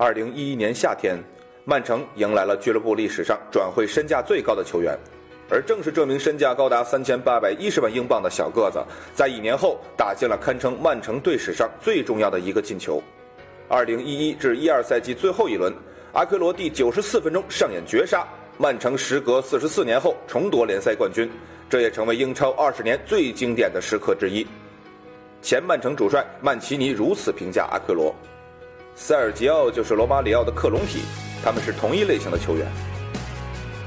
二零一一年夏天，曼城迎来了俱乐部历史上转会身价最高的球员，而正是这名身价高达三千八百一十万英镑的小个子，在一年后打进了堪称曼城队史上最重要的一个进球。二零一一至一二赛季最后一轮，阿奎罗第九十四分钟上演绝杀，曼城时隔四十四年后重夺联赛冠军，这也成为英超二十年最经典的时刻之一。前曼城主帅曼奇尼如此评价阿奎罗。塞尔吉奥就是罗马里奥的克隆体，他们是同一类型的球员。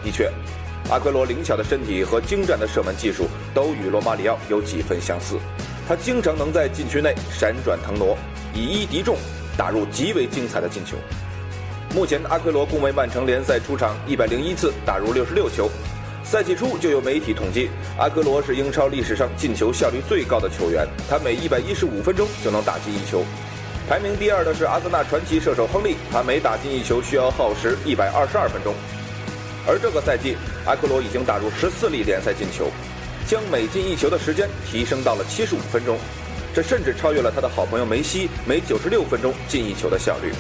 的确，阿奎罗灵巧的身体和精湛的射门技术都与罗马里奥有几分相似。他经常能在禁区内闪转腾挪，以一敌众，打入极为精彩的进球。目前，阿奎罗共为曼城联赛出场一百零一次，打入六十六球。赛季初就有媒体统计，阿奎罗是英超历史上进球效率最高的球员，他每一百一十五分钟就能打进一球。排名第二的是阿森纳传奇射手亨利，他每打进一球需要耗时一百二十二分钟。而这个赛季，阿奎罗已经打入十四粒联赛进球，将每进一球的时间提升到了七十五分钟，这甚至超越了他的好朋友梅西每九十六分钟进一球的效率。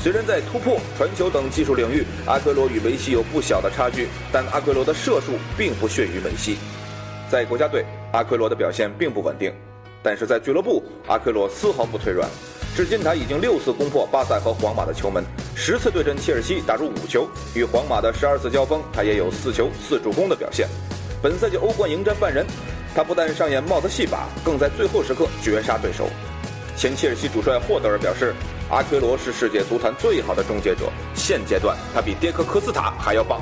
虽然在突破、传球等技术领域，阿奎罗与梅西有不小的差距，但阿奎罗的射术并不逊于梅西。在国家队，阿奎罗的表现并不稳定，但是在俱乐部，阿奎罗丝毫不退软。至今，他已经六次攻破巴萨和皇马的球门，十次对阵切尔西打入五球。与皇马的十二次交锋，他也有四球四助攻的表现。本赛季欧冠迎战拜仁，他不但上演帽子戏法，更在最后时刻绝杀对手。前切尔西主帅霍德尔表示，阿奎罗是世界足坛最好的终结者，现阶段他比迭克科斯塔还要棒。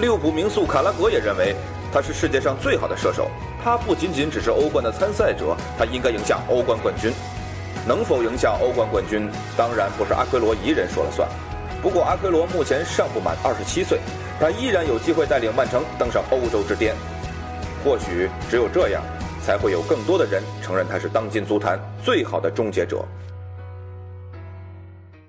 利物浦名宿卡拉格也认为，他是世界上最好的射手。他不仅仅只是欧冠的参赛者，他应该赢下欧冠冠军。能否赢下欧冠冠军，当然不是阿奎罗一人说了算。不过，阿奎罗目前尚不满二十七岁，他依然有机会带领曼城登上欧洲之巅。或许只有这样，才会有更多的人承认他是当今足坛最好的终结者。